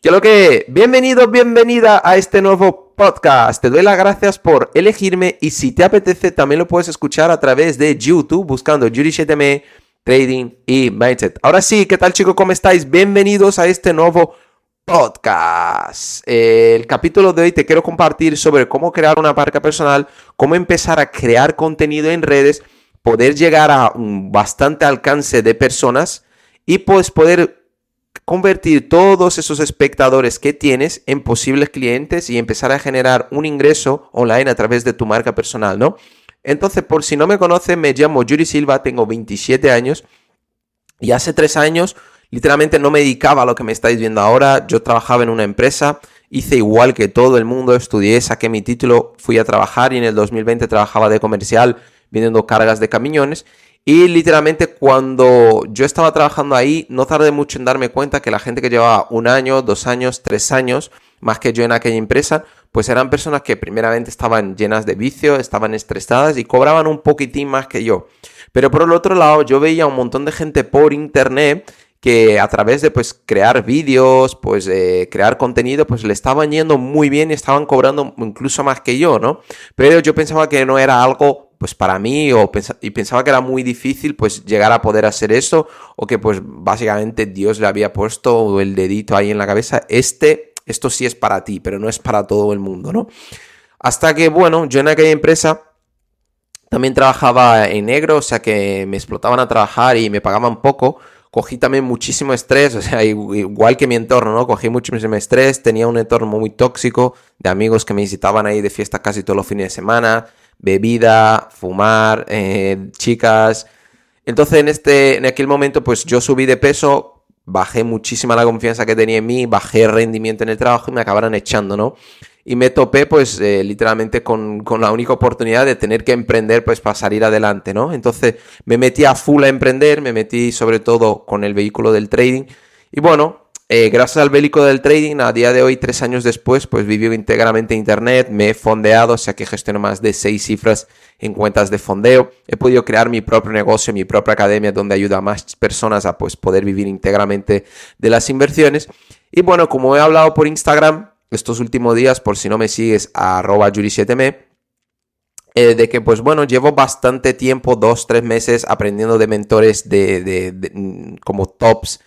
Que lo que, bienvenido, bienvenida a este nuevo podcast. Te doy las gracias por elegirme y si te apetece también lo puedes escuchar a través de YouTube buscando Judy 7 Trading y Mindset. Ahora sí, ¿qué tal chicos? ¿Cómo estáis? Bienvenidos a este nuevo podcast. El capítulo de hoy te quiero compartir sobre cómo crear una marca personal, cómo empezar a crear contenido en redes, poder llegar a un bastante alcance de personas y pues poder convertir todos esos espectadores que tienes en posibles clientes y empezar a generar un ingreso online a través de tu marca personal, ¿no? Entonces, por si no me conocen, me llamo Yuri Silva, tengo 27 años y hace tres años literalmente no me dedicaba a lo que me estáis viendo ahora, yo trabajaba en una empresa, hice igual que todo el mundo, estudié, saqué mi título, fui a trabajar y en el 2020 trabajaba de comercial vendiendo cargas de camiones y literalmente cuando yo estaba trabajando ahí, no tardé mucho en darme cuenta que la gente que llevaba un año, dos años, tres años, más que yo en aquella empresa, pues eran personas que primeramente estaban llenas de vicio, estaban estresadas y cobraban un poquitín más que yo. Pero por el otro lado, yo veía un montón de gente por internet que a través de pues crear vídeos, pues crear contenido, pues le estaban yendo muy bien y estaban cobrando incluso más que yo, ¿no? Pero yo pensaba que no era algo pues para mí o y pensaba que era muy difícil pues llegar a poder hacer eso o que pues básicamente Dios le había puesto el dedito ahí en la cabeza, este, esto sí es para ti, pero no es para todo el mundo, ¿no? Hasta que, bueno, yo en aquella empresa también trabajaba en negro, o sea que me explotaban a trabajar y me pagaban poco. Cogí también muchísimo estrés, o sea, igual que mi entorno, ¿no? Cogí muchísimo estrés, tenía un entorno muy tóxico de amigos que me visitaban ahí de fiesta casi todos los fines de semana, bebida, fumar, eh, chicas. Entonces en, este, en aquel momento pues yo subí de peso, bajé muchísima la confianza que tenía en mí, bajé rendimiento en el trabajo y me acabaron echando, ¿no? Y me topé pues eh, literalmente con, con, la única oportunidad de tener que emprender pues para salir adelante, ¿no? Entonces me metí a full a emprender, me metí sobre todo con el vehículo del trading y bueno, eh, gracias al bélico del trading, a día de hoy, tres años después, pues vivo íntegramente Internet, me he fondeado, o sea que gestiono más de seis cifras en cuentas de fondeo. He podido crear mi propio negocio, mi propia academia, donde ayuda a más personas a pues, poder vivir íntegramente de las inversiones. Y bueno, como he hablado por Instagram estos últimos días, por si no me sigues, arroba 7 me eh, de que pues bueno, llevo bastante tiempo, dos, tres meses, aprendiendo de mentores de mm, como tops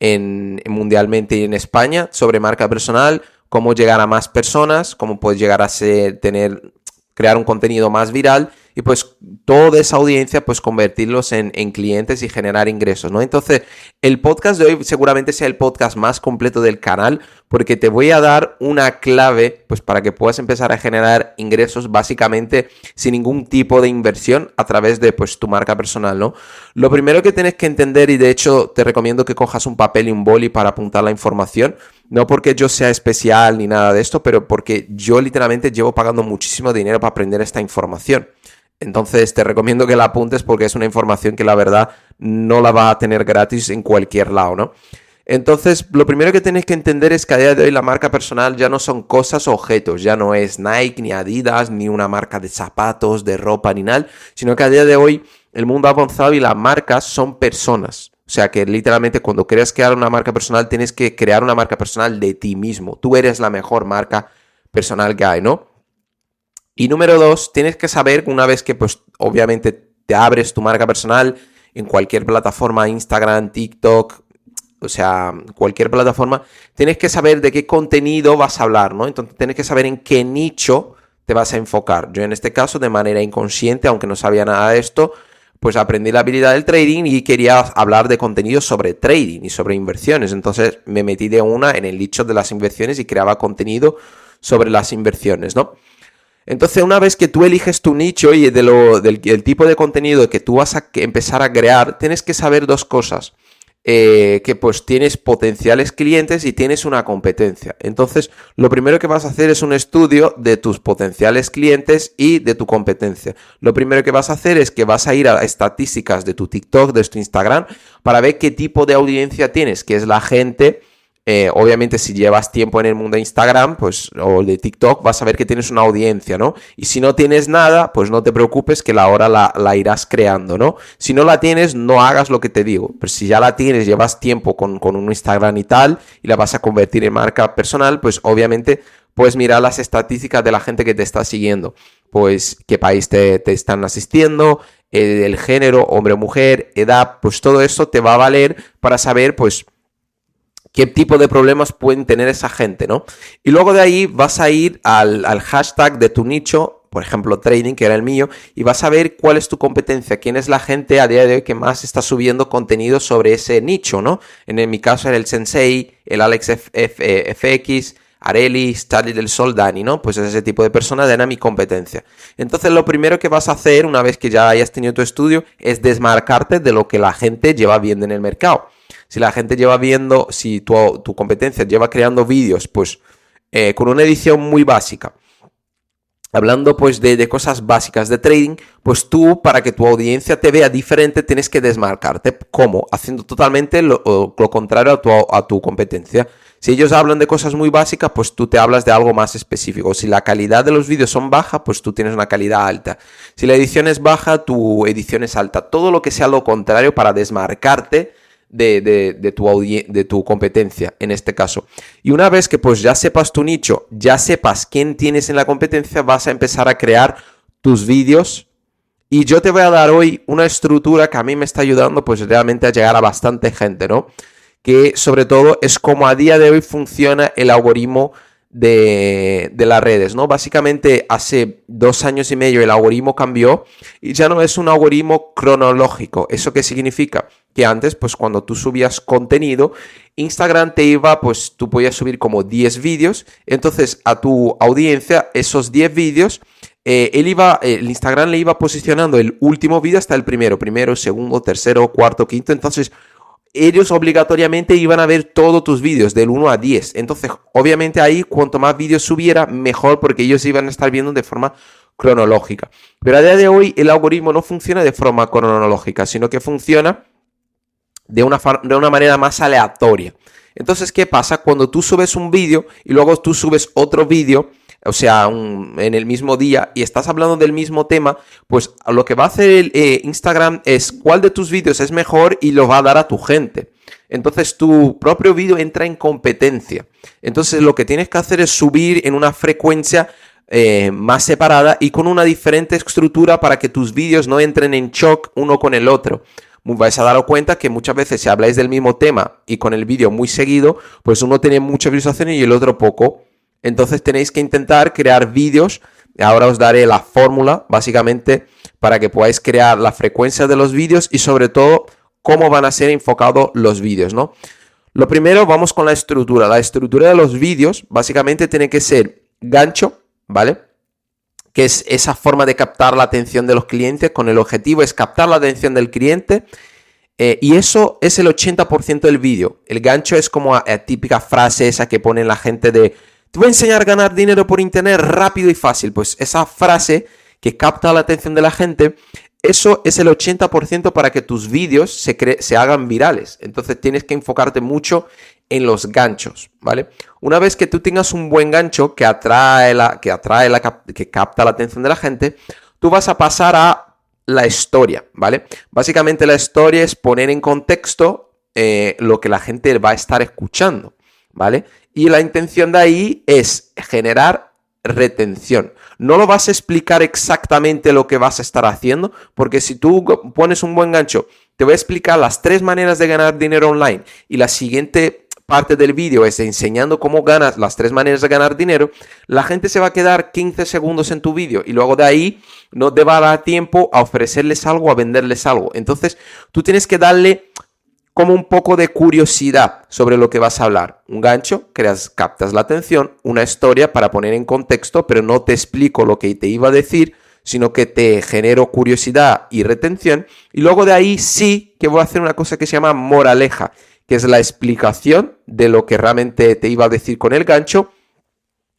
en, mundialmente y en España sobre marca personal, cómo llegar a más personas, cómo puedes llegar a ser, tener, crear un contenido más viral y pues toda esa audiencia pues convertirlos en, clientes y generar ingresos, ¿no? Entonces el podcast de hoy seguramente sea el podcast más completo del canal porque te voy a dar una clave pues para que puedas empezar a generar ingresos básicamente sin ningún tipo de inversión a través de pues tu marca personal, ¿no? Lo primero que tienes que entender y de hecho te recomiendo que cojas un papel y un boli para apuntar la información, no porque yo sea especial ni nada de esto, pero porque yo literalmente llevo pagando muchísimo dinero para aprender esta información. Entonces te recomiendo que la apuntes porque es una información que la verdad no la va a tener gratis en cualquier lado, ¿no? Entonces, lo primero que tenéis que entender es que a día de hoy la marca personal ya no son cosas o objetos, ya no es Nike, ni Adidas, ni una marca de zapatos, de ropa, ni nada, sino que a día de hoy el mundo ha avanzado y las marcas son personas. O sea que literalmente cuando quieres crear una marca personal tienes que crear una marca personal de ti mismo. Tú eres la mejor marca personal que hay, ¿no? Y número dos, tienes que saber una vez que pues obviamente te abres tu marca personal en cualquier plataforma, Instagram, TikTok, o sea, cualquier plataforma, tienes que saber de qué contenido vas a hablar, ¿no? Entonces tienes que saber en qué nicho te vas a enfocar. Yo en este caso, de manera inconsciente, aunque no sabía nada de esto, pues aprendí la habilidad del trading y quería hablar de contenido sobre trading y sobre inversiones. Entonces me metí de una en el nicho de las inversiones y creaba contenido sobre las inversiones, ¿no? Entonces, una vez que tú eliges tu nicho y del, tipo de contenido que tú vas a empezar a crear, tienes que saber dos cosas. eh, que pues tienes potenciales clientes y tienes una competencia. Entonces, lo primero que vas a hacer es un estudio de tus potenciales clientes y de tu competencia. Lo primero que vas a hacer es que vas a ir a estadísticas de tu TikTok, de tu Instagram, para ver qué tipo de audiencia tienes, que es la gente eh, obviamente, si llevas tiempo en el mundo de Instagram, pues, o de TikTok, vas a ver que tienes una audiencia, ¿no? Y si no tienes nada, pues no te preocupes que la hora la, irás creando, ¿no? Si no la tienes, no hagas lo que te digo. Pero si ya la tienes, llevas tiempo con, un Instagram y tal, y la vas a convertir en marca personal, pues obviamente puedes mirar las estadísticas de la gente que te está siguiendo. Pues qué país te, te están asistiendo, eh, el género, hombre o mujer, edad, pues todo eso te va a valer para saber, pues qué tipo de problemas pueden tener esa gente, ¿no? Y luego de ahí vas a ir al, hashtag de tu nicho, por ejemplo, trading, que era el mío, y vas a ver cuál es tu competencia, quién es la gente a día de hoy que más está subiendo contenido sobre ese nicho, ¿no? En, mi caso era el Sensei, el Alex FX, Areli, Charlie del Sol, Dani, ¿no? Pues ese tipo de personas era mi competencia. Entonces lo primero que vas a hacer una vez que ya hayas tenido tu estudio es desmarcarte de lo que la gente lleva viendo en el mercado. Si la gente lleva viendo, si tu, tu competencia lleva creando vídeos, pues eh, con una edición muy básica, hablando pues de, cosas básicas de trading, pues tú para que tu audiencia te vea diferente tienes que desmarcarte. ¿Cómo? Haciendo totalmente lo, lo contrario a tu, a tu, competencia. Si ellos hablan de cosas muy básicas, pues tú te hablas de algo más específico. Si la calidad de los vídeos son baja, pues tú tienes una calidad alta. Si la edición es baja, tu edición es alta. Todo lo que sea lo contrario para desmarcarte de, tu de tu competencia en este caso. Y una vez que pues ya sepas tu nicho, ya sepas quién tienes en la competencia, vas a empezar a crear tus vídeos. Y yo te voy a dar hoy una estructura que a mí me está ayudando pues realmente a llegar a bastante gente, ¿no? Que sobre todo es como a día de hoy funciona el algoritmo de, las redes, ¿no? Básicamente hace dos años y medio el algoritmo cambió y ya no es un algoritmo cronológico. ¿Eso qué significa? Que antes, pues cuando tú subías contenido, Instagram te iba, pues tú podías subir como 10 vídeos, entonces a tu audiencia esos 10 vídeos eh, él iba, el Instagram le iba posicionando el último vídeo hasta el primero, primero, segundo, tercero, cuarto, quinto. Entonces, ellos obligatoriamente iban a ver todos tus vídeos del 1 a 10. Entonces, obviamente ahí cuanto más vídeos subiera, mejor porque ellos iban a estar viendo de forma cronológica. Pero a día de hoy el algoritmo no funciona de forma cronológica, sino que funciona de una, de una manera más aleatoria. Entonces, ¿qué pasa? Cuando tú subes un vídeo y luego tú subes otro vídeo, o sea, en el mismo día y estás hablando del mismo tema, pues lo que va a hacer el, eh, Instagram es cuál de tus vídeos es mejor y lo va a dar a tu gente. Entonces tu propio vídeo entra en competencia. Entonces lo que tienes que hacer es subir en una frecuencia eh, más separada y con una diferente estructura para que tus vídeos no entren en shock uno con el otro. Vais a dar cuenta que muchas veces si habláis del mismo tema y con el vídeo muy seguido, pues uno tiene muchas visualizaciones y el otro poco. Entonces tenéis que intentar crear vídeos. Ahora os daré la fórmula, básicamente, para que podáis crear la frecuencia de los vídeos y sobre todo cómo van a ser enfocados los vídeos, ¿no? Lo primero, vamos con la estructura. La estructura de los vídeos, básicamente, tiene que ser gancho, ¿vale? Que es esa forma de captar la atención de los clientes, con el objetivo es captar la atención del cliente. Eh, y eso es el 80% del vídeo. El gancho es como la típica frase esa que pone la gente de te voy a enseñar a ganar dinero por internet rápido y fácil. Pues esa frase que capta la atención de la gente, eso es el 80% para que tus vídeos se, se hagan virales. Entonces tienes que enfocarte mucho en los ganchos, ¿vale? Una vez que tú tengas un buen gancho que atrae la, que atrae la, que capta la atención de la gente, tú vas a pasar a la historia, ¿vale? Básicamente la historia es poner en contexto eh, lo que la gente va a estar escuchando, ¿vale? Y la intención de ahí es generar retención. No lo vas a explicar exactamente lo que vas a estar haciendo, porque si tú pones un buen gancho, te voy a explicar las tres maneras de ganar dinero online y la siguiente parte del vídeo es enseñando cómo ganas las tres maneras de ganar dinero, la gente se va a quedar 15 segundos en tu vídeo y luego de ahí no te va a dar tiempo a ofrecerles algo, a venderles algo. Entonces, tú tienes que darle como un poco de curiosidad sobre lo que vas a hablar. Un gancho, creas, captas la atención, una historia para poner en contexto, pero no te explico lo que te iba a decir, sino que te genero curiosidad y retención. Y luego de ahí sí que voy a hacer una cosa que se llama moraleja, que es la explicación de lo que realmente te iba a decir con el gancho.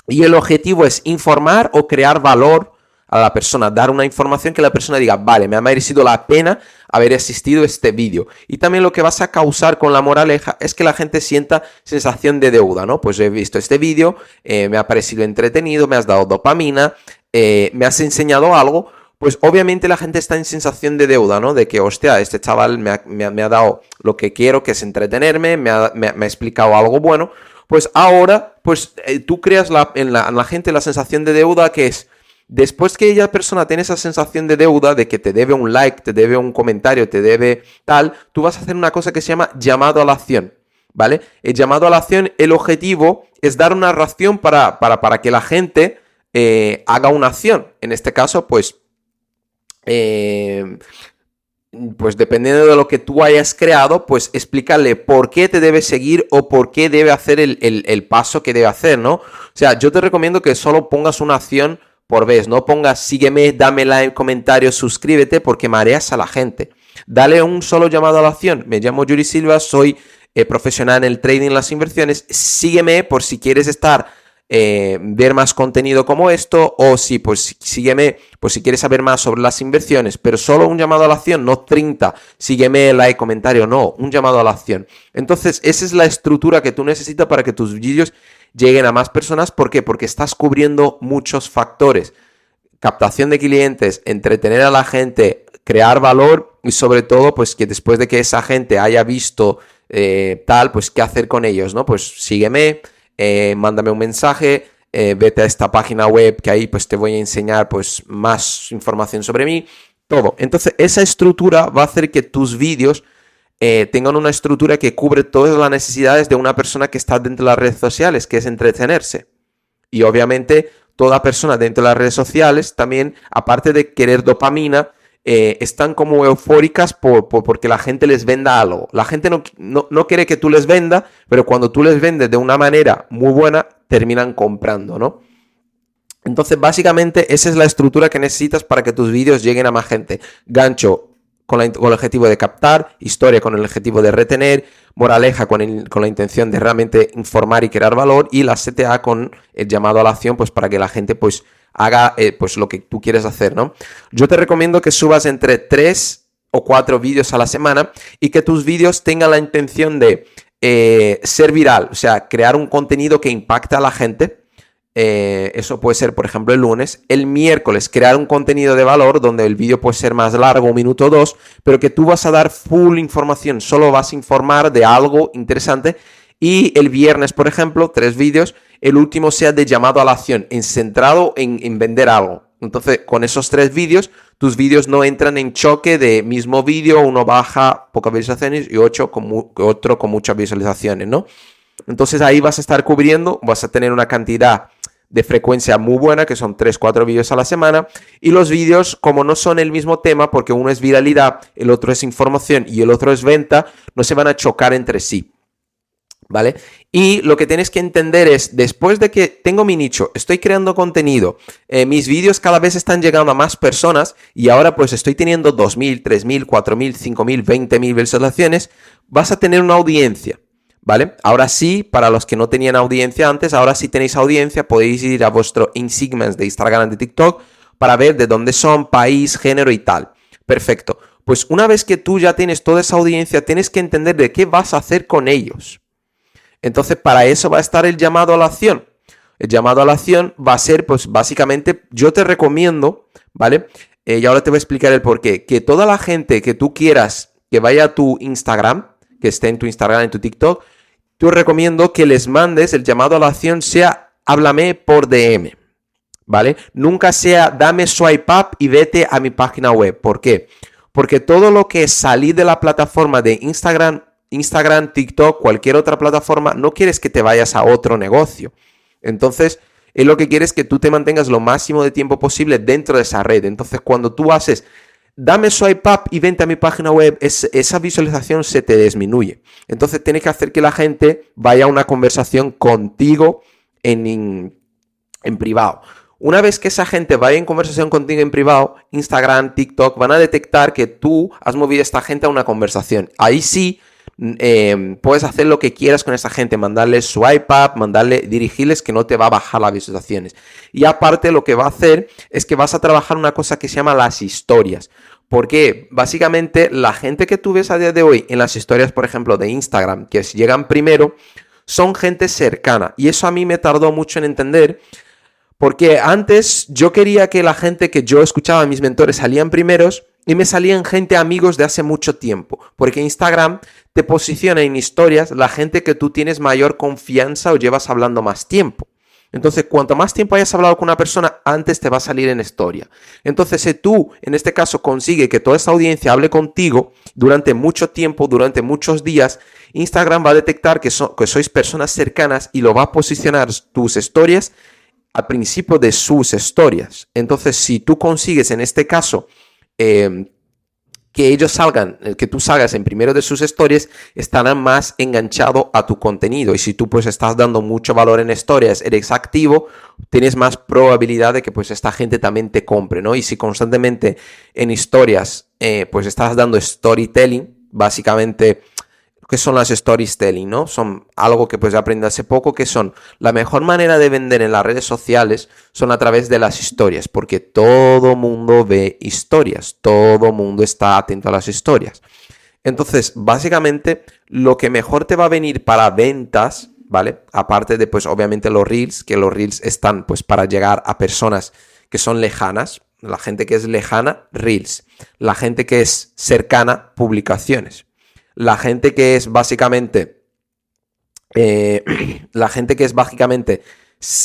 Y el objetivo es informar o crear valor a la persona, dar una información que la persona diga, vale, me ha merecido la pena haber asistido a este vídeo. Y también lo que vas a causar con la moraleja es que la gente sienta sensación de deuda, ¿no? Pues he visto este vídeo, eh, me ha parecido entretenido, me has dado dopamina, eh, me has enseñado algo, pues obviamente la gente está en sensación de deuda, ¿no? De que, hostia, este chaval me ha, dado lo que quiero, que es entretenerme, me ha, explicado algo bueno. Pues ahora, pues eh, tú creas en, la, en la gente la sensación de deuda que es, Después que ella persona tiene esa sensación de deuda, de que te debe un like, te debe un comentario, te debe tal, tú vas a hacer una cosa que se llama llamado a la acción. ¿Vale? El llamado a la acción, el objetivo es dar una reacción para, para, que la gente eh, haga una acción. En este caso, pues, eh, pues dependiendo de lo que tú hayas creado, pues explícale por qué te debe seguir o por qué debe hacer el, el paso que debe hacer, ¿no? O sea, yo te recomiendo que solo pongas una acción por vez. No pongas sígueme, dame like, comentario, suscríbete porque mareas a la gente. Dale un solo llamado a la acción. Me llamo Yuri Silva, soy eh, profesional en el trading las inversiones. Sígueme por si quieres estar, eh, ver más contenido como esto o si, pues sígueme por si quieres saber más sobre las inversiones, pero solo un llamado a la acción, no 30. Sígueme, like, comentario, no, un llamado a la acción. Entonces, esa es la estructura que tú necesitas para que tus vídeos lleguen a más personas. ¿Por qué? Porque estás cubriendo muchos factores. Captación de clientes, entretener a la gente, crear valor y sobre todo, pues que después de que esa gente haya visto eh, tal, pues qué hacer con ellos, ¿no? Pues sígueme, eh, mándame un mensaje, eh, vete a esta página web que ahí pues te voy a enseñar pues más información sobre mí, todo. Entonces esa estructura va a hacer que tus vídeos eh, tengan una estructura que cubre todas las necesidades de una persona que está dentro de las redes sociales, que es entretenerse. Y obviamente toda persona dentro de las redes sociales también, aparte de querer dopamina, eh, están como eufóricas por, porque la gente les venda algo. La gente no, no, quiere que tú les venda, pero cuando tú les vendes de una manera muy buena, terminan comprando, ¿no? Entonces, básicamente, esa es la estructura que necesitas para que tus vídeos lleguen a más gente. Gancho, con, el objetivo de captar, historia con el objetivo de retener, moraleja con, con, la intención de realmente informar y crear valor y la CTA con el llamado a la acción pues para que la gente pues haga eh, pues lo que tú quieres hacer, ¿no? Yo te recomiendo que subas entre 3 o 4 vídeos a la semana y que tus vídeos tengan la intención de eh, ser viral, o sea, crear un contenido que impacta a la gente eh, eso puede ser, por ejemplo, el lunes. El miércoles, crear un contenido de valor donde el vídeo puede ser más largo, un minuto o dos, pero que tú vas a dar full información, solo vas a informar de algo interesante. Y el viernes, por ejemplo, tres vídeos, el último sea de llamado a la acción, en centrado en, vender algo. Entonces, con esos tres vídeos, tus vídeos no entran en choque de mismo vídeo, uno baja pocas visualizaciones y ocho con otro con muchas visualizaciones, ¿no? Entonces ahí vas a estar cubriendo, vas a tener una cantidad de frecuencia muy buena, que son 3-4 vídeos a la semana. Y los vídeos, como no son el mismo tema, porque uno es viralidad, el otro es información y el otro es venta, no se van a chocar entre sí. ¿Vale? Y lo que tienes que entender es, después de que tengo mi nicho, estoy creando contenido, eh, mis vídeos cada vez están llegando a más personas y ahora pues estoy teniendo 2.000, 3.000, 4.000, 5.000, 20.000 visualizaciones, vas a tener una audiencia. ¿Vale? Ahora sí, para los que no tenían audiencia antes, ahora sí tenéis audiencia, podéis ir a vuestro InSegments de Instagram, de TikTok, para ver de dónde son, país, género y tal. Perfecto. Pues una vez que tú ya tienes toda esa audiencia, tienes que entender de qué vas a hacer con ellos. Entonces, para eso va a estar el llamado a la acción. El llamado a la acción va a ser, pues básicamente, yo te recomiendo, ¿vale? Eh, y ahora te voy a explicar el por qué. Que toda la gente que tú quieras que vaya a tu Instagram, que esté en tu Instagram, en tu TikTok, tú recomiendo que les mandes el llamado a la acción sea háblame por DM. ¿Vale? Nunca sea dame swipe up y vete a mi página web. ¿Por qué? Porque todo lo que salir de la plataforma de Instagram, Instagram, TikTok, cualquier otra plataforma, no quieres que te vayas a otro negocio. Entonces, es lo que quieres que tú te mantengas lo máximo de tiempo posible dentro de esa red. Entonces, cuando tú haces dame swipe up y vente a mi página web, esa visualización se te disminuye. Entonces tienes que hacer que la gente vaya a una conversación contigo en, en privado. Una vez que esa gente vaya en conversación contigo en privado, Instagram, TikTok, van a detectar que tú has movido a esta gente a una conversación. Ahí sí eh, puedes hacer lo que quieras con esa gente, mandarles swipe up, mandarle, dirigirles que no te va a bajar las visualizaciones. Y aparte lo que va a hacer es que vas a trabajar una cosa que se llama las historias. Porque básicamente la gente que tú ves a día de hoy en las historias, por ejemplo, de Instagram, que llegan primero, son gente cercana. Y eso a mí me tardó mucho en entender. Porque antes yo quería que la gente que yo escuchaba, mis mentores, salían primeros y me salían gente amigos de hace mucho tiempo. Porque Instagram te posiciona en historias la gente que tú tienes mayor confianza o llevas hablando más tiempo. Entonces, cuanto más tiempo hayas hablado con una persona, antes te va a salir en historia. Entonces, si tú, en este caso, consigue que toda esta audiencia hable contigo durante mucho tiempo, durante muchos días, Instagram va a detectar que, que sois personas cercanas y lo va a posicionar tus historias al principio de sus historias. Entonces, si tú consigues, en este caso, eh, que ellos salgan, eh, que tú salgas en primero de sus stories, estarán más enganchados a tu contenido. Y si tú pues estás dando mucho valor en historias, eres activo, tienes más probabilidad de que pues esta gente también te compre, ¿no? Y si constantemente en historias eh, pues estás dando storytelling, básicamente que son las storytelling, ¿no? Son algo que pues aprendí hace poco, que son la mejor manera de vender en las redes sociales son a través de las historias, porque todo mundo ve historias, todo mundo está atento a las historias. Entonces, básicamente, lo que mejor te va a venir para ventas, ¿vale? Aparte de, pues, obviamente los reels, que los reels están, pues, para llegar a personas que son lejanas, la gente que es lejana, reels, la gente que es cercana, publicaciones la gente que es básicamente, eh, la gente que es básicamente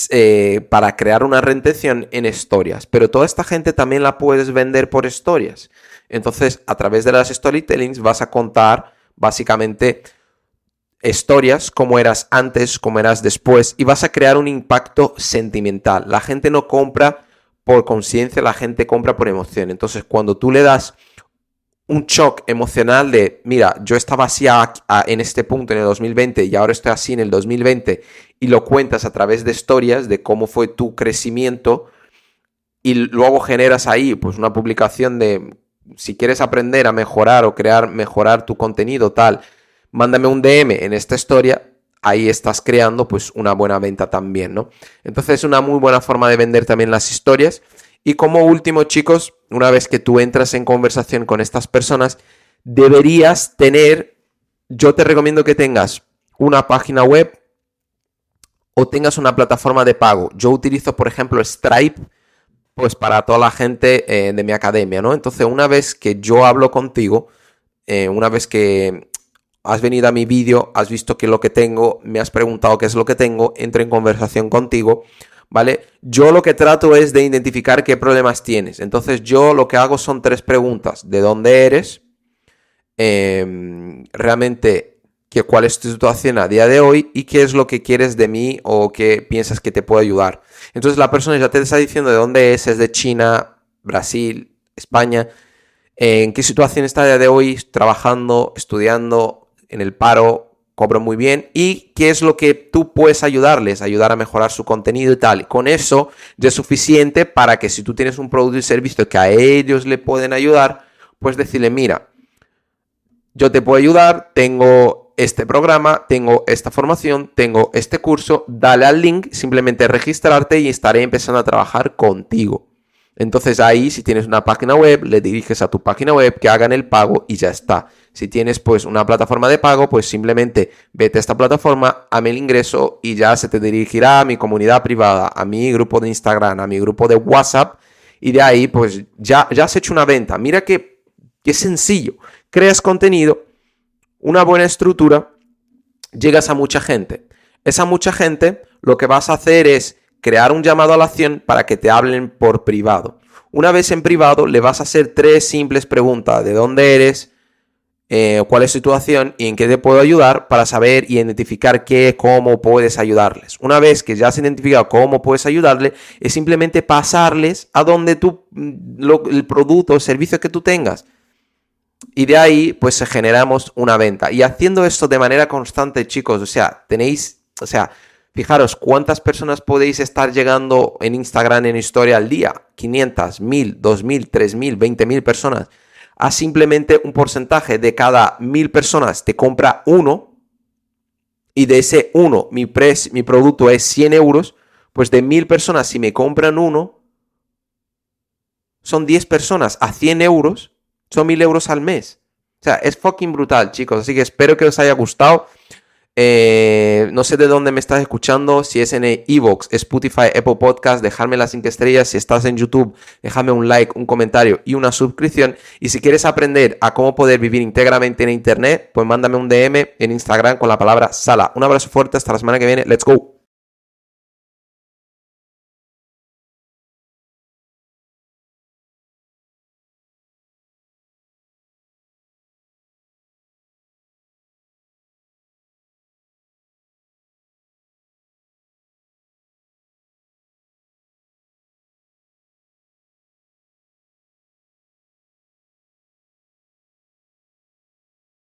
eh, para crear una retención en historias, pero toda esta gente también la puedes vender por historias. Entonces, a través de las storytellings vas a contar básicamente historias como eras antes, como eras después, y vas a crear un impacto sentimental. La gente no compra por conciencia, la gente compra por emoción. Entonces, cuando tú le das un shock emocional de, mira, yo estaba así en este punto en el 2020 y ahora estoy así en el 2020 y lo cuentas a través de historias de cómo fue tu crecimiento y luego generas ahí pues una publicación de si quieres aprender a mejorar o crear, mejorar tu contenido tal, mándame un DM en esta historia, ahí estás creando pues una buena venta también, ¿no? Entonces es una muy buena forma de vender también las historias. Y como último, chicos, una vez que tú entras en conversación con estas personas, deberías tener, yo te recomiendo que tengas una página web o tengas una plataforma de pago. Yo utilizo, por ejemplo, Stripe, pues para toda la gente eh, de mi academia, ¿no? Entonces, una vez que yo hablo contigo, eh, una vez que has venido a mi vídeo, has visto qué es lo que tengo, me has preguntado qué es lo que tengo, entro en conversación contigo, ¿vale? Yo lo que trato es de identificar qué problemas tienes. Entonces yo lo que hago son tres preguntas. ¿De dónde eres? Em, realmente, ¿qué, ¿cuál es tu situación a día de hoy? ¿Y qué es lo que quieres de mí o qué piensas que te puedo ayudar? Entonces la persona ya te está diciendo de dónde es, es de China, Brasil, España. ¿En qué situación está a día de hoy? Trabajando, estudiando, en el paro, cobro muy bien y qué es lo que tú puedes ayudarles, ayudar a mejorar su contenido y tal. con eso ya es suficiente para que si tú tienes un producto y servicio que a ellos le pueden ayudar, pues decirle, mira, yo te puedo ayudar, tengo este programa, tengo esta formación, tengo este curso, dale al link, simplemente registrarte y estaré empezando a trabajar contigo. Entonces ahí, si tienes una página web, le diriges a tu página web, que hagan el pago y ya está. Si tienes pues una plataforma de pago, pues simplemente vete a esta plataforma, ame el ingreso y ya se te dirigirá a mi comunidad privada, a mi grupo de Instagram, a mi grupo de WhatsApp y de ahí pues ya, ya has hecho una venta. Mira que, que sencillo. Creas contenido, una buena estructura, llegas a mucha gente. Esa mucha gente lo que vas a hacer es crear un llamado a la acción para que te hablen por privado. Una vez en privado, le vas a hacer tres simples preguntas. ¿De dónde eres? Eh, ¿Cuál es tu situación? ¿Y en qué te puedo ayudar? Para saber y identificar qué, cómo puedes ayudarles. Una vez que ya has identificado cómo puedes ayudarle, es simplemente pasarles a donde tú, mm, el producto o servicio que tú tengas. Y de ahí, pues generamos una venta. Y haciendo esto de manera constante, chicos, o sea, tenéis, o sea, Fijaros, ¿cuántas personas podéis estar llegando en Instagram en historia al día? 500, 1000, 2000, 3000, 20000 personas. A simplemente un porcentaje de cada 1000 personas te compra uno y de ese uno mi, mi producto es 100 euros, pues de 1000 personas si me compran uno, son 10 personas a 100 euros, son 1000 euros al mes. O sea, es fucking brutal, chicos. Así que espero que os haya gustado. Eh, no sé de dónde me estás escuchando, si es en Evox, Spotify, Apple Podcast, dejarme las 5 estrellas. Si estás en YouTube, déjame un like, un comentario y una suscripción. Y si quieres aprender a cómo poder vivir íntegramente en Internet, pues mándame un DM en Instagram con la palabra sala. Un abrazo fuerte, hasta la semana que viene. Let's go.